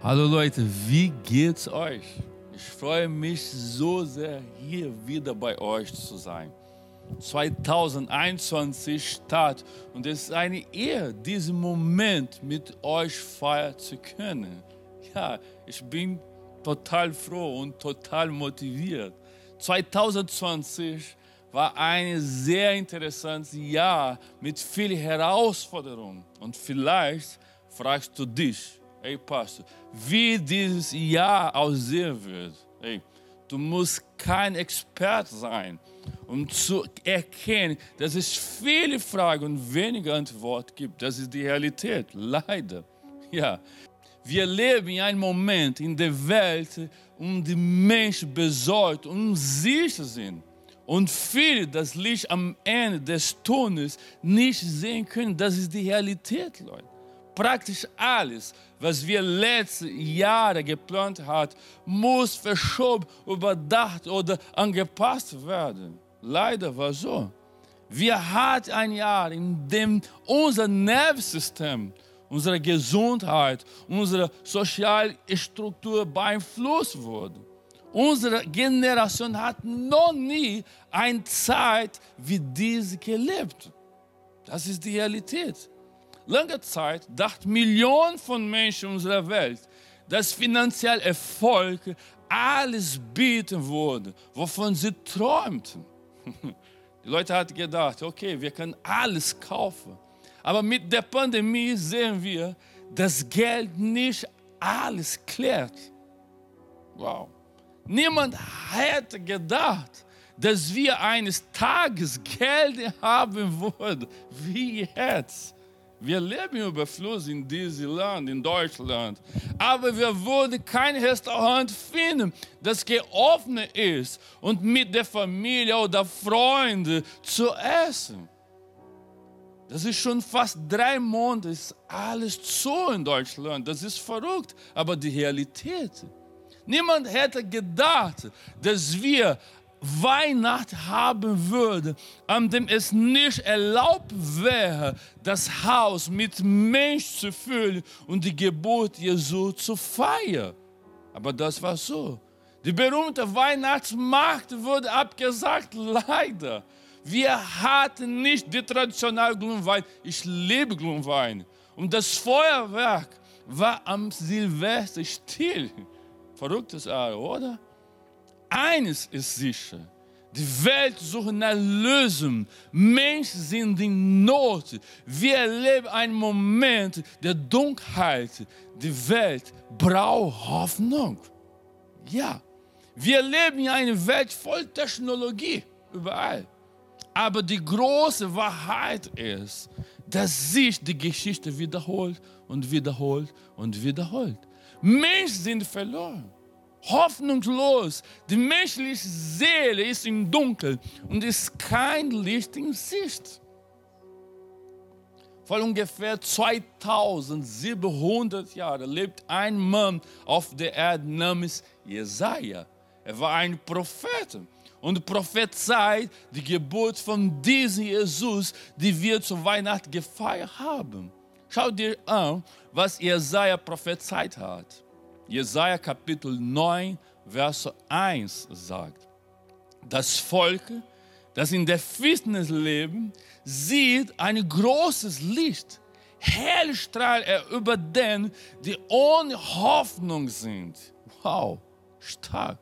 Hallo Leute, wie geht's euch? Ich freue mich so sehr, hier wieder bei euch zu sein. 2021 Start und es ist eine Ehre, diesen Moment mit euch feiern zu können. Ja, ich bin total froh und total motiviert. 2020 war ein sehr interessantes Jahr mit vielen Herausforderungen und vielleicht fragst du dich, Ey, Pastor, wie dieses Jahr aussehen wird. Ey, du musst kein Experte sein, um zu erkennen, dass es viele Fragen und wenige Antworten gibt. Das ist die Realität, leider. Ja, wir leben in einem Moment in der Welt, um die Menschen besorgt und unsicher sind. Und viele das Licht am Ende des Tunnels nicht sehen können. Das ist die Realität, Leute praktisch alles, was wir letzte Jahre geplant haben, muss verschoben, überdacht oder angepasst werden. Leider war so. Wir hatten ein Jahr, in dem unser Nervensystem, unsere Gesundheit, unsere soziale Struktur beeinflusst wurde. Unsere Generation hat noch nie eine Zeit wie diese gelebt. Das ist die Realität lange Zeit dachten Millionen von Menschen unserer Welt, dass finanziell Erfolg alles bieten würde, wovon sie träumten. Die Leute hatten gedacht, okay, wir können alles kaufen. Aber mit der Pandemie sehen wir, dass Geld nicht alles klärt. Wow. Niemand hätte gedacht, dass wir eines Tages Geld haben würden, wie jetzt. Wir leben im Überfluss in diesem Land, in Deutschland. Aber wir würden kein Restaurant finden, das geöffnet ist und mit der Familie oder Freunden zu essen. Das ist schon fast drei Monate, ist alles zu in Deutschland. Das ist verrückt, aber die Realität. Niemand hätte gedacht, dass wir Weihnacht haben würde, an dem es nicht erlaubt wäre, das Haus mit Mensch zu füllen und die Geburt Jesu zu feiern. Aber das war so. Die berühmte Weihnachtsmarkt wurde abgesagt, leider. Wir hatten nicht die traditionelle Glühwein. Ich liebe Glühwein. Und das Feuerwerk war am Silvester still. Verrücktes Jahr, oder? Eines ist sicher. Die Welt sucht nach Lösung. Menschen sind in Not. Wir erleben einen Moment der Dunkelheit. Die Welt braucht Hoffnung. Ja, wir leben in einer Welt voll Technologie überall. Aber die große Wahrheit ist, dass sich die Geschichte wiederholt und wiederholt und wiederholt. Menschen sind verloren hoffnungslos. Die menschliche Seele ist im Dunkel und ist kein Licht in Sicht. Vor ungefähr 2700 Jahren lebt ein Mann auf der Erde namens Jesaja. Er war ein Prophet und prophezeit die Geburt von diesem Jesus, die wir zu Weihnachten gefeiert haben. Schau dir an, was Jesaja prophezeit hat. Jesaja Kapitel 9, Vers 1 sagt, das Volk, das in der Finsternis lebt, sieht ein großes Licht. Hell strahlt er über den, die ohne Hoffnung sind. Wow, stark.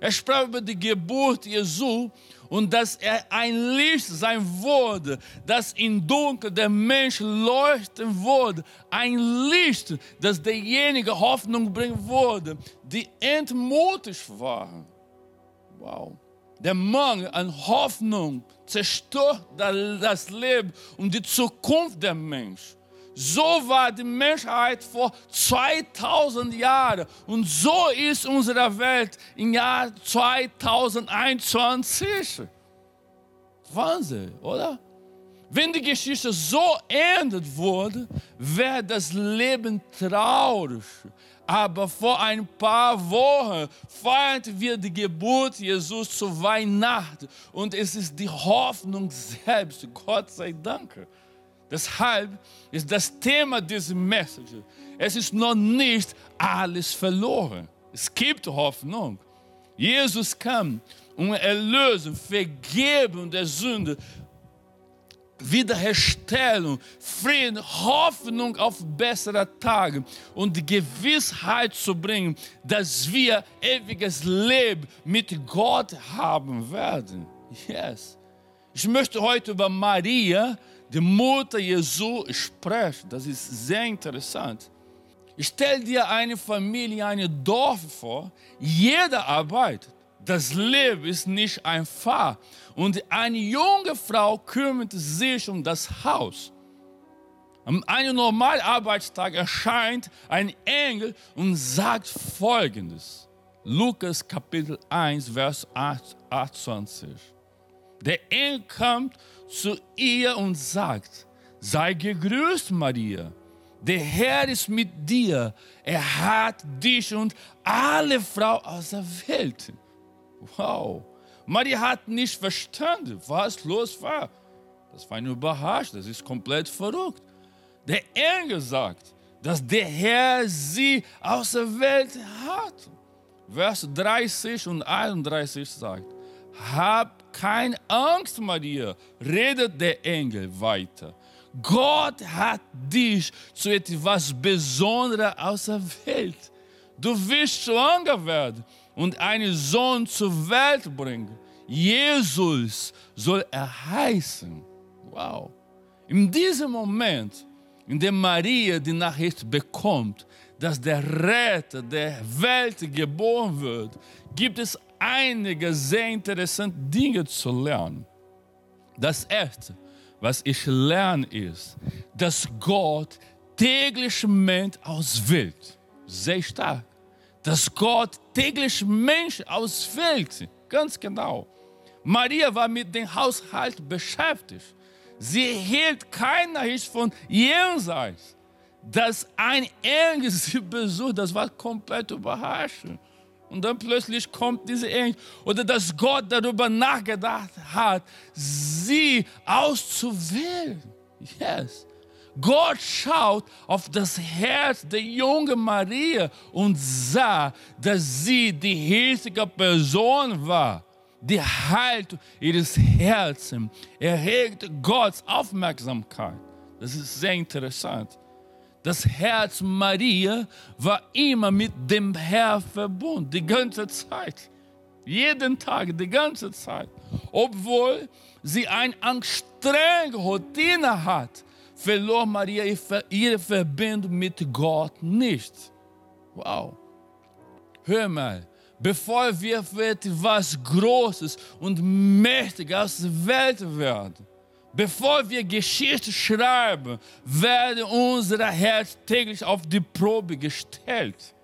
Er sprach über die Geburt Jesu und dass er ein Licht sein würde, das in Dunkel der Mensch leuchten würde. Ein Licht, das derjenige Hoffnung bringen würde, die entmutigt waren. Wow. Der Mangel an Hoffnung zerstört das Leben und die Zukunft der Menschen. So war die Menschheit vor 2000 Jahren und so ist unsere Welt im Jahr 2021. Wahnsinn, oder? Wenn die Geschichte so endet wurde, wäre das Leben traurig. Aber vor ein paar Wochen feierten wir die Geburt Jesus zu Weihnachten und es ist die Hoffnung selbst. Gott sei Dank. Deshalb ist das Thema dieser Message. Es ist noch nicht alles verloren. Es gibt Hoffnung. Jesus kam, um Erlösung, Vergebung der Sünde, Wiederherstellung, Frieden, Hoffnung auf bessere Tage und die Gewissheit zu bringen, dass wir ewiges Leben mit Gott haben werden. Yes. Ich möchte heute über Maria, die Mutter Jesu, sprechen. Das ist sehr interessant. Ich stelle dir eine Familie, ein Dorf vor. Jeder arbeitet. Das Leben ist nicht einfach. Und eine junge Frau kümmert sich um das Haus. An einem normalen Arbeitstag erscheint ein Engel und sagt folgendes. Lukas Kapitel 1, Vers 28. Der Engel kommt zu ihr und sagt, sei gegrüßt, Maria. Der Herr ist mit dir. Er hat dich und alle Frauen aus der Welt. Wow. Maria hat nicht verstanden, was los war. Das war eine Überraschung, das ist komplett verrückt. Der Engel sagt, dass der Herr sie aus der Welt hat. Vers 30 und 31 sagt, hab keine Angst, Maria, redet der Engel weiter. Gott hat dich zu etwas Besonderem aus der Welt. Du wirst schwanger werden und einen Sohn zur Welt bringen. Jesus soll er heißen. Wow. In diesem Moment, in dem Maria die Nachricht bekommt, dass der Retter der Welt geboren wird, gibt es einige sehr interessante Dinge zu lernen. Das erste, was ich lerne, ist, dass Gott täglich Mensch auswählt. Sehr stark dass Gott täglich Menschen auswählt. Ganz genau. Maria war mit dem Haushalt beschäftigt. Sie hielt keine Nachricht von jenseits. Dass ein Engel sie besucht, das war komplett überraschend. Und dann plötzlich kommt diese Engel. Oder dass Gott darüber nachgedacht hat, sie auszuwählen. Yes. Gott schaut auf das Herz der jungen Maria und sah, dass sie die richtige Person war. Die Haltung ihres Herzens erregt Gottes Aufmerksamkeit. Das ist sehr interessant. Das Herz Maria war immer mit dem Herrn verbunden, die ganze Zeit. Jeden Tag, die ganze Zeit. Obwohl sie eine anstrengende Routine hat, verlor Maria ihre Verbindung mit Gott nicht. Wow. Hör mal, bevor wir etwas Großes und Mächtiges aus der Welt werden, bevor wir Geschichte schreiben, werden unser Herz täglich auf die Probe gestellt.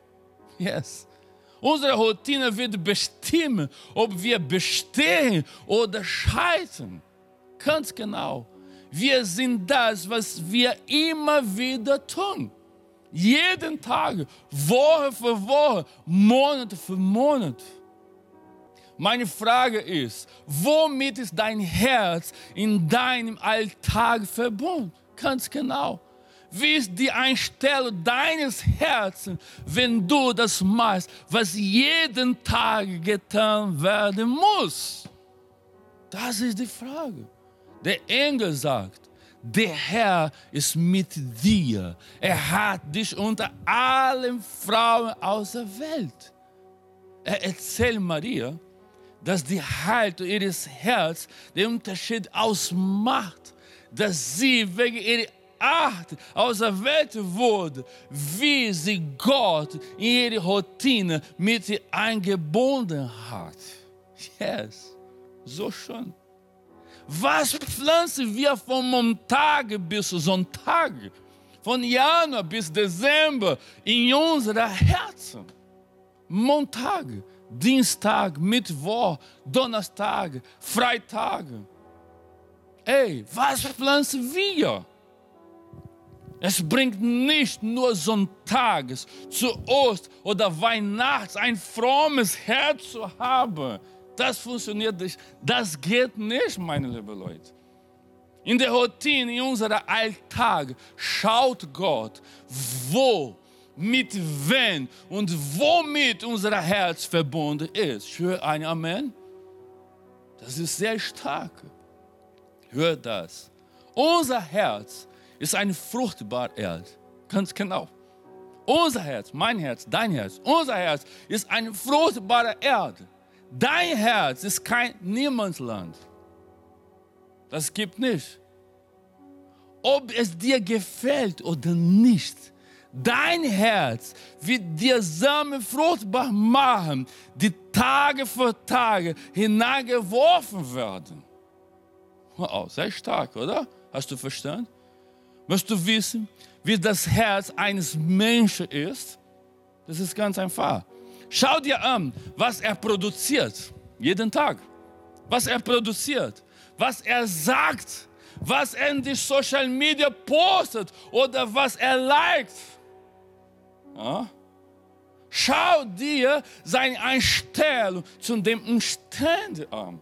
Yes. Unsere Routine wird bestimmen, ob wir bestehen oder scheitern. Ganz genau. Wir sind das, was wir immer wieder tun. Jeden Tag, Woche für Woche, Monat für Monat. Meine Frage ist, womit ist dein Herz in deinem Alltag verbunden? Ganz genau. Wie ist die Einstellung deines Herzens, wenn du das machst, was jeden Tag getan werden muss? Das ist die Frage. Der Engel sagt, der Herr ist mit dir. Er hat dich unter allen Frauen aus der Welt. Er erzählt Maria, dass die Haltung ihres Herzens den Unterschied ausmacht, dass sie wegen ihrer Art aus der Welt wurde, wie sie Gott in ihre Routine mit eingebunden hat. Yes, so schön. Was pflanzen wir von Montag bis Sonntag, von Januar bis Dezember in unsere Herzen? Montag, Dienstag, Mittwoch, Donnerstag, Freitag. Ey, was pflanzen wir? Es bringt nicht nur sonntags zu Ost oder Weihnachts ein frommes Herz zu haben. Das funktioniert nicht. Das geht nicht, meine lieben Leute. In der Routine, in unserem Alltag, schaut Gott, wo mit wem und womit unser Herz verbunden ist. Höre ein Amen. Das ist sehr stark. Hört das. Unser Herz ist eine fruchtbare Erde. Ganz genau. Unser Herz, mein Herz, dein Herz, unser Herz ist eine fruchtbare Erde. Dein Herz ist kein Niemandsland. Das gibt nicht. Ob es dir gefällt oder nicht, dein Herz wird dir Samen fruchtbar machen, die Tage für Tage hineingeworfen werden. Wow, sehr stark, oder? Hast du verstanden? Möchtest du wissen, wie das Herz eines Menschen ist? Das ist ganz einfach. Schau dir an, was er produziert, jeden Tag. Was er produziert, was er sagt, was er in die Social Media postet oder was er liked. Ja? Schau dir seine Einstellung zu dem Umständen an.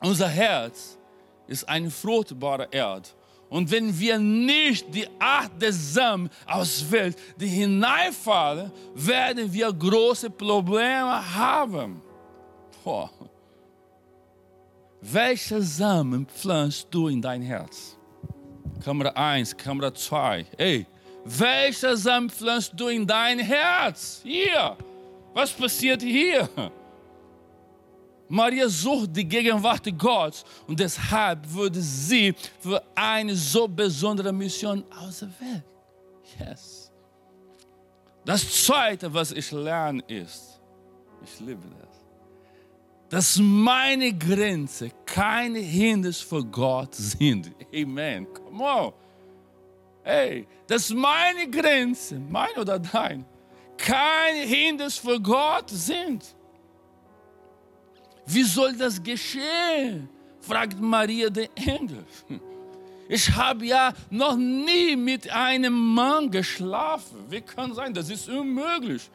Unser Herz ist eine fruchtbare Erde. Und wenn wir nicht die Art des Samen auswählen, die hineinfallen, werden wir große Probleme haben. Boah. Welche Samen pflanzt du in dein Herz? Kamera 1, Kamera 2. Hey, welche Samen pflanzt du in dein Herz? Hier. Was passiert hier? Maria sucht die Gegenwart Gottes und deshalb wurde sie für eine so besondere Mission auserwählt. Yes. Das Zweite, was ich lerne, ist, ich liebe das, dass meine Grenzen keine Hindernis für Gott sind. Amen. Come on. Hey, dass meine Grenzen, mein oder dein, kein Hindernis für Gott sind. Wie soll das geschehen? fragt Maria den Engel. Ich habe ja noch nie mit einem Mann geschlafen. Wie kann sein? Das ist unmöglich.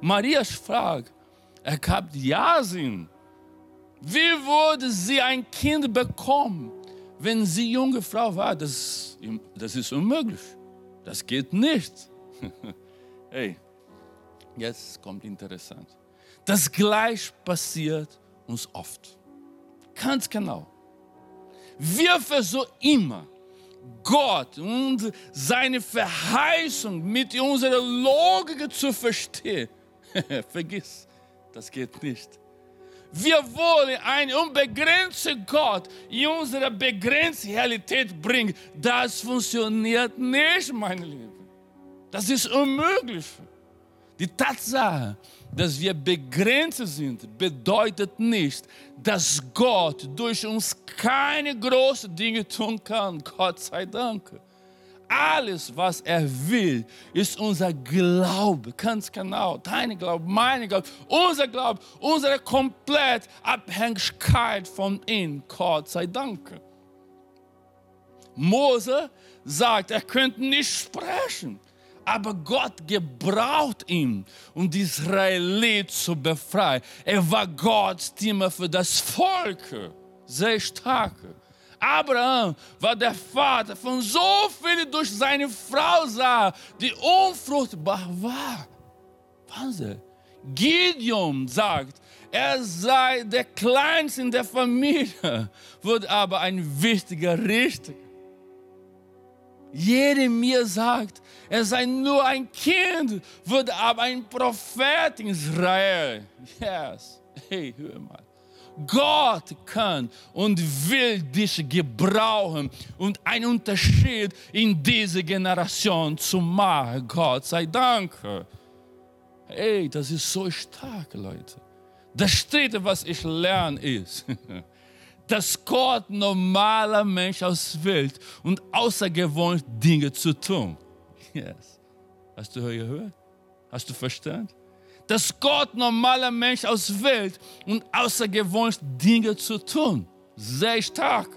Marias Frage ergab ja Sinn. Wie würde sie ein Kind bekommen, wenn sie junge Frau war? Das, das ist unmöglich. Das geht nicht. hey, jetzt kommt interessant. Das gleich passiert uns oft. Ganz genau. Wir versuchen immer, Gott und seine Verheißung mit unserer Logik zu verstehen. Vergiss, das geht nicht. Wir wollen einen unbegrenzten Gott in unsere begrenzte Realität bringen. Das funktioniert nicht, meine Lieben. Das ist unmöglich. Die Tatsache, dass wir begrenzt sind, bedeutet nicht, dass Gott durch uns keine großen Dinge tun kann. Gott sei Dank. Alles, was er will, ist unser Glaube. Ganz genau. Dein Glaube, mein Glaube, unser Glaube, unsere komplette Abhängigkeit von ihm. Gott sei Dank. Mose sagt, er könnte nicht sprechen. Aber Gott gebraucht ihn, um die Israeliten zu befreien. Er war Gottes Stimme für das Volk. Sehr stark. Abraham war der Vater von so vielen durch seine Frau sah, die unfruchtbar war. Wahnsinn. Gideon sagt, er sei der Kleinste in der Familie, wird aber ein wichtiger Richter. Jeremia sagt, er sei nur ein Kind, wird aber ein Prophet in Israel. Yes. Hey, hör mal. Gott kann und will dich gebrauchen und einen Unterschied in dieser Generation zu machen. Gott sei Dank. Hey, das ist so stark, Leute. Das Dritte, was ich lerne, ist, dass Gott normaler Mensch auswählt und außergewöhnliche Dinge zu tun. Yes. Hast du gehört? Hast du verstanden? Dass Gott normaler Mensch auswählt und außergewöhnliche Dinge zu tun. Sehr stark.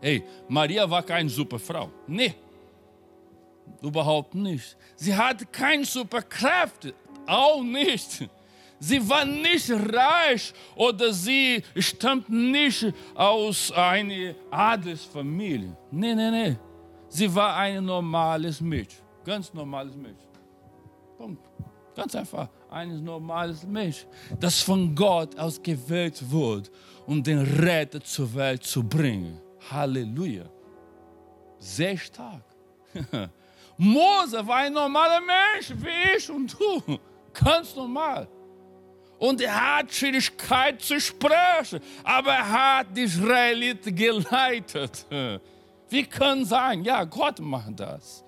Hey, Maria war keine super Frau. Nee, überhaupt nicht. Sie hatte keine Superkräfte, auch nicht. Sie war nicht reich oder sie stammt nicht aus einer Adelsfamilie. Nein, nein, nein. Sie war ein normales Mädchen. Ganz normales Mensch. Punkt. Ganz einfach. Ein normales Mensch, das von Gott ausgewählt wurde, um den Retter zur Welt zu bringen. Halleluja. Sehr stark. Mose war ein normaler Mensch, wie ich und du. Ganz normal. Und er hat Schwierigkeit zu sprechen, aber er hat die Israeliten geleitet. Wie kann sein? Ja, Gott macht das.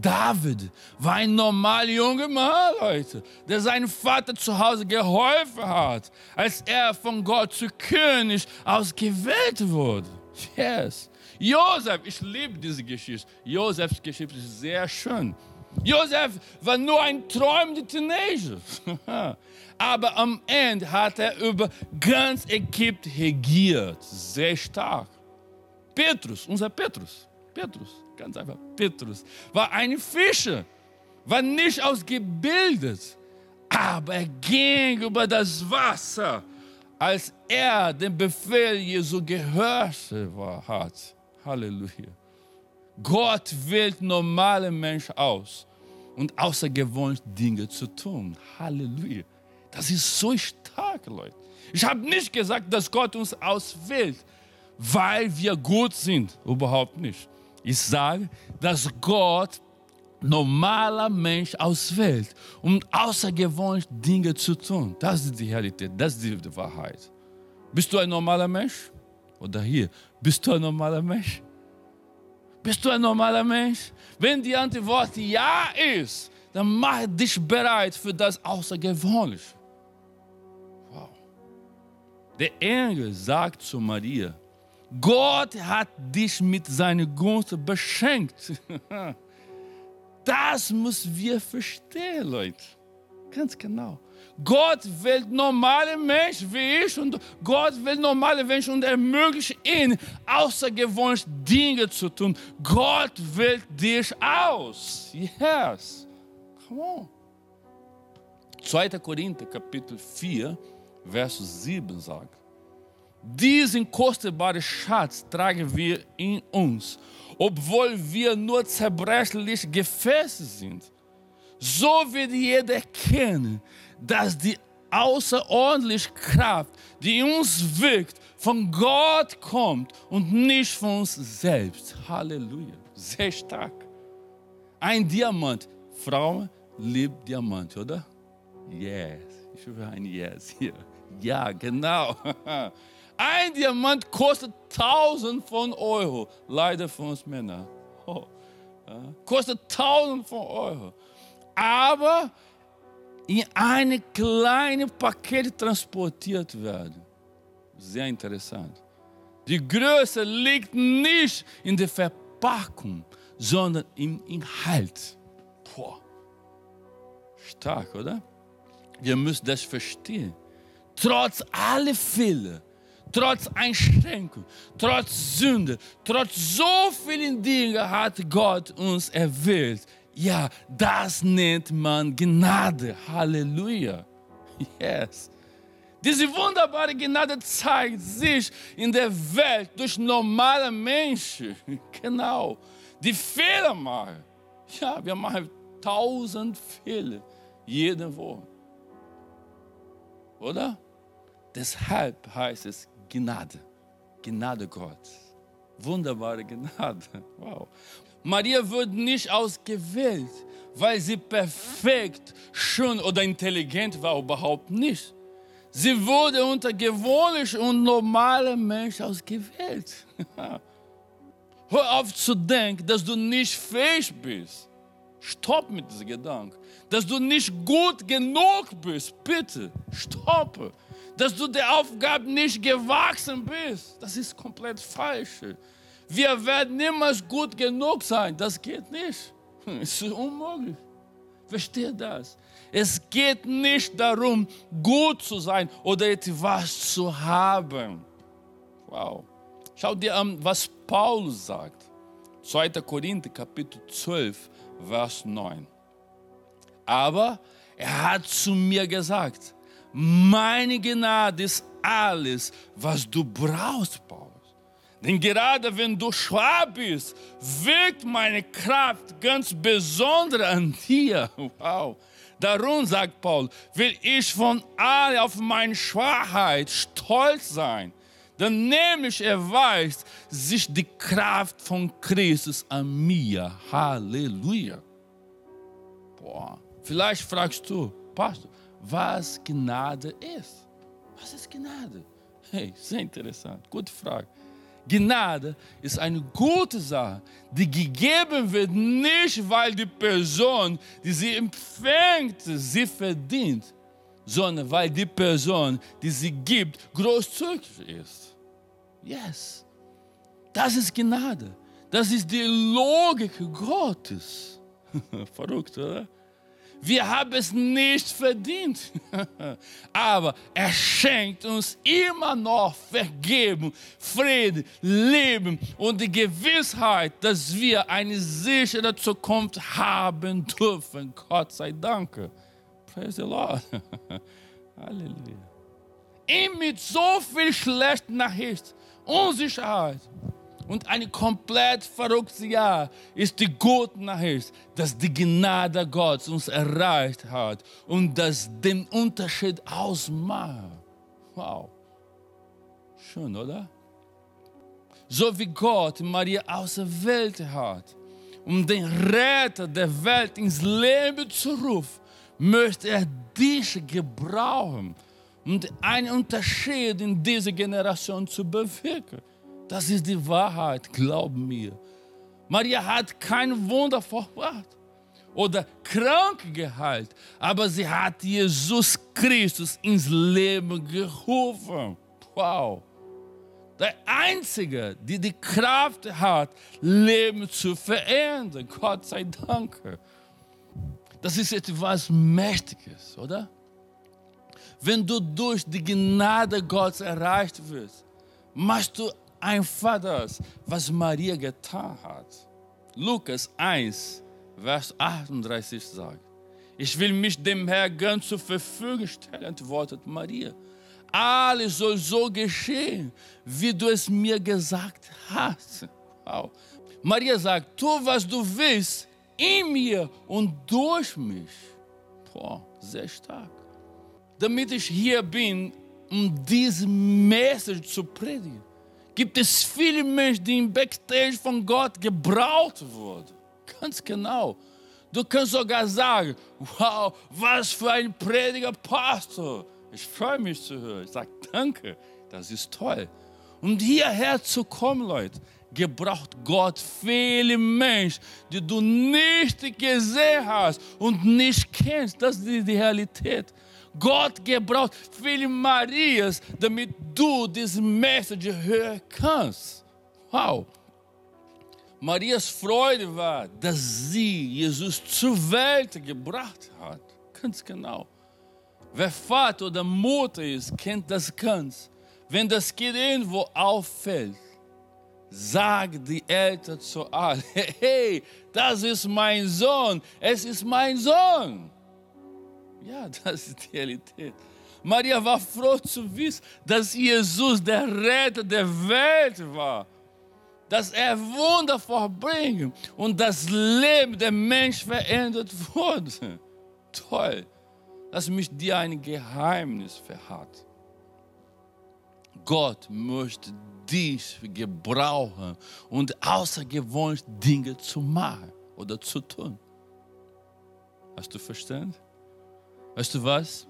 David war ein normaler junger Mann, Leute, der seinem Vater zu Hause geholfen hat, als er von Gott zu König ausgewählt wurde. Yes. Josef, ich liebe diese Geschichte. Josefs Geschichte ist sehr schön. Josef war nur ein träumender Teenager. Aber am Ende hat er über ganz Ägypten regiert. Sehr stark. Petrus, unser Petrus, Petrus, ganz einfach, Petrus, war ein Fischer, war nicht ausgebildet, aber er ging über das Wasser, als er den Befehl Jesu gehört hat. Halleluja. Gott wählt normale Menschen aus und außergewöhnliche Dinge zu tun. Halleluja. Das ist so stark, Leute. Ich habe nicht gesagt, dass Gott uns auswählt, weil wir gut sind. Überhaupt nicht. Ich sage, dass Gott normaler Mensch auswählt, um außergewöhnliche Dinge zu tun. Das ist die Realität, das ist die Wahrheit. Bist du ein normaler Mensch? Oder hier, bist du ein normaler Mensch? Bist du ein normaler Mensch? Wenn die Antwort ja ist, dann mach dich bereit für das Außergewöhnliche. Wow. Der Engel sagt zu Maria, Gott hat dich mit seiner Gunst beschenkt. Das müssen wir verstehen, Leute. Ganz genau. Gott will normale Menschen wie ich und Gott will normale Menschen und ermöglicht ihnen außergewöhnliche Dinge zu tun. Gott wählt dich aus. Yes. Come on. 2. Korinther Kapitel 4, Vers 7 sagt, diesen kostbaren Schatz tragen wir in uns, obwohl wir nur zerbrechliche Gefäße sind. So wird jeder erkennen, dass die außerordentliche Kraft, die in uns wirkt, von Gott kommt und nicht von uns selbst. Halleluja. Sehr stark. Ein Diamant. Frauen lieben Diamant, oder? Yes. Ich will ein Yes hier. Ja, genau. Ein Diamant kostet 1000 von Euro. Leider für uns Männer. Oh. Ja. Kostet 1000 von Euro. Aber in ein kleines Paket transportiert werden. Sehr interessant. Die Größe liegt nicht in der Verpackung, sondern im Inhalt. Boah. Stark, oder? Wir müssen das verstehen. Trotz aller Fehler, trotz Einschränkung, trotz Sünde, trotz so vielen Dingen hat Gott uns erwählt. Ja, das nennt man Gnade. Halleluja. Yes. Diese wunderbare Gnade zeigt sich in der Welt durch normale Menschen. Genau. Die Fehler machen. Ja, wir machen tausend Fehler jede Woche. Oder? Deshalb heißt es Gnade. Gnade Gottes. Wunderbare Gnade. Wow. Maria wurde nicht ausgewählt, weil sie perfekt, schön oder intelligent war, überhaupt nicht. Sie wurde unter gewöhnlich und normalen Menschen ausgewählt. Hör auf zu denken, dass du nicht fähig bist. Stopp mit diesem Gedanken. Dass du nicht gut genug bist. Bitte, stoppe. Dass du der Aufgabe nicht gewachsen bist. Das ist komplett falsch. Wir werden niemals gut genug sein. Das geht nicht. Es ist unmöglich. Verstehe das. Es geht nicht darum, gut zu sein oder etwas zu haben. Wow. Schau dir an, was Paulus sagt. 2. Korinther, Kapitel 12, Vers 9. Aber er hat zu mir gesagt, meine Gnade ist alles, was du brauchst, Paulus. Denn gerade wenn du schwach bist, wirkt meine Kraft ganz besonders an dir. Wow. Darum, sagt Paul, will ich von all auf meine Schwachheit stolz sein. Denn nämlich erweist sich die Kraft von Christus an mir. Halleluja. Boah. Vielleicht fragst du, Pastor, was Gnade ist. Was ist Gnade? Hey, sehr interessant. Gute Frage. Gnade ist eine gute Sache, die gegeben wird, nicht weil die Person, die sie empfängt, sie verdient, sondern weil die Person, die sie gibt, großzügig ist. Yes. Das ist Gnade. Das ist die Logik Gottes. Verrückt, oder? Wir haben es nicht verdient. Aber er schenkt uns immer noch Vergebung, Frieden, Leben und die Gewissheit, dass wir eine sichere Zukunft haben dürfen. Gott sei Dank. Praise the Lord. Halleluja. Ihm mit so viel schlechten Nachricht, Unsicherheit, und ein komplett verrücktes Jahr ist die gute Nachricht, dass die Gnade Gottes uns erreicht hat und das den Unterschied ausmacht. Wow. Schön, oder? So wie Gott Maria aus der Welt hat, um den Retter der Welt ins Leben zu rufen, möchte er dich gebrauchen, um einen Unterschied in dieser Generation zu bewirken. Das ist die Wahrheit, glaub mir. Maria hat kein Wunder vollbracht oder krank geheilt, aber sie hat Jesus Christus ins Leben gerufen. Wow. Der Einzige, der die Kraft hat, Leben zu verändern. Gott sei Dank. Das ist etwas Mächtiges, oder? Wenn du durch die Gnade Gottes erreicht wirst, machst du einfach das, was Maria getan hat. Lukas 1, Vers 38 sagt, ich will mich dem Herrn ganz zur Verfügung stellen, antwortet Maria. Alles soll so geschehen, wie du es mir gesagt hast. Wow. Maria sagt, tu, was du willst, in mir und durch mich. Boah, sehr stark. Damit ich hier bin, um diese Message zu predigen gibt es viele Menschen, die im Backstage von Gott gebraucht wurden. Ganz genau. Du kannst sogar sagen, wow, was für ein Prediger Pastor. Ich freue mich zu hören. Ich sage, danke, das ist toll. Und hierher zu kommen, Leute, gebraucht Gott viele Menschen, die du nicht gesehen hast und nicht kennst. Das ist die Realität. Gott gebraucht viele Marias, damit du diese Message hören kannst. Wow. Marias Freude war, dass sie Jesus zur Welt gebracht hat. Ganz genau. Wer Vater oder Mutter ist, kennt das ganz. Wenn das Kind irgendwo auffällt, sagt die Eltern zu allen, hey, das ist mein Sohn, es ist mein Sohn. Ja, das ist die Realität. Maria war froh zu wissen, dass Jesus der Retter der Welt war. Dass er Wunder vollbringt und das Leben der Menschen verändert wurde. Toll. Lass mich dir ein Geheimnis verraten. Gott möchte dich gebrauchen und außergewöhnliche Dinge zu machen oder zu tun. Hast du verstanden? Weißt du was?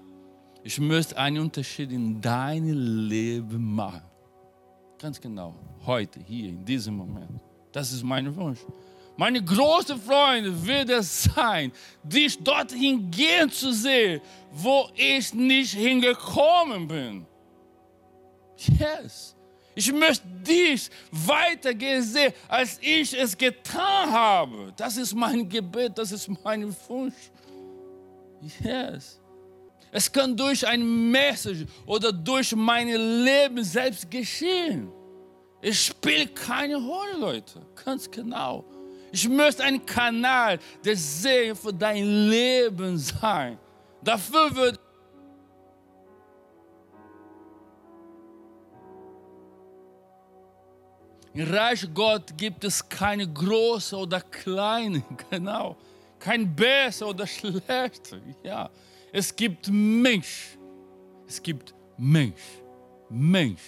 Ich möchte einen Unterschied in deinem Leben machen. Ganz genau. Heute, hier, in diesem Moment. Das ist mein Wunsch. Meine große Freunde wird es sein, dich dorthin gehen zu sehen, wo ich nicht hingekommen bin. Yes. Ich möchte dich weitergehen sehen, als ich es getan habe. Das ist mein Gebet, das ist mein Wunsch. Yes. Es kann durch ein Message oder durch mein Leben selbst geschehen. Es spielt keine Rolle, Leute. Ganz genau. Ich möchte ein Kanal der Segen für dein Leben sein. Dafür wird Im Reich Gott gibt es keine große oder kleine, genau. Kein besser oder schlechter. Ja, es gibt Mensch. Es gibt Mensch. Mensch,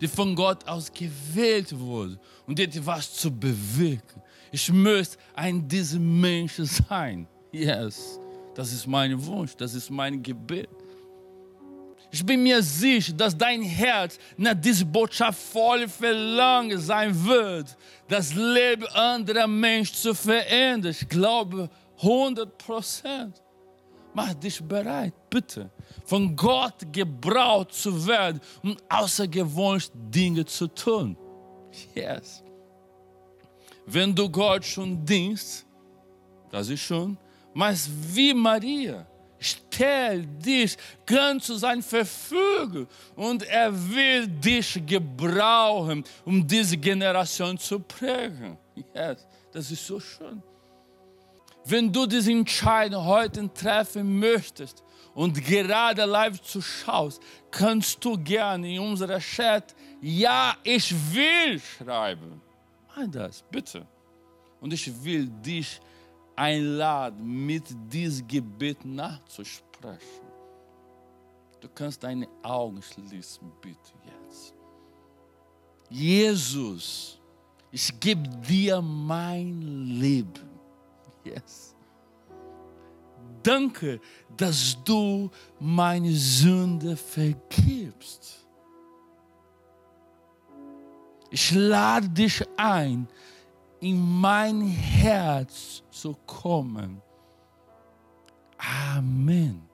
der von Gott aus gewählt wurde und etwas zu bewirken. Ich möchte ein dieser Menschen sein. Yes, das ist mein Wunsch, das ist mein Gebet. Ich bin mir sicher, dass dein Herz nach dieser Botschaft voll verlangen sein wird, das Leben anderer Menschen zu verändern. Ich glaube 100 Prozent. Mach dich bereit, bitte, von Gott gebraucht zu werden um außergewöhnliche Dinge zu tun. Yes. Wenn du Gott schon dienst, das ist schon, mas wie Maria, stell dich ganz zu seiner Verfügung und er will dich gebrauchen, um diese Generation zu prägen. Yes, das ist so schön. Wenn du diese Entscheidung heute treffen möchtest und gerade live zuschaust, kannst du gerne in unserer Chat Ja, ich will schreiben. Mach das, bitte. Und ich will dich einladen, mit diesem Gebet nachzusprechen. Du kannst deine Augen schließen, bitte jetzt. Jesus, ich gebe dir mein Leben. Yes. Danke, dass du meine Sünde vergibst. Ich lade dich ein, in mein Herz zu kommen. Amen.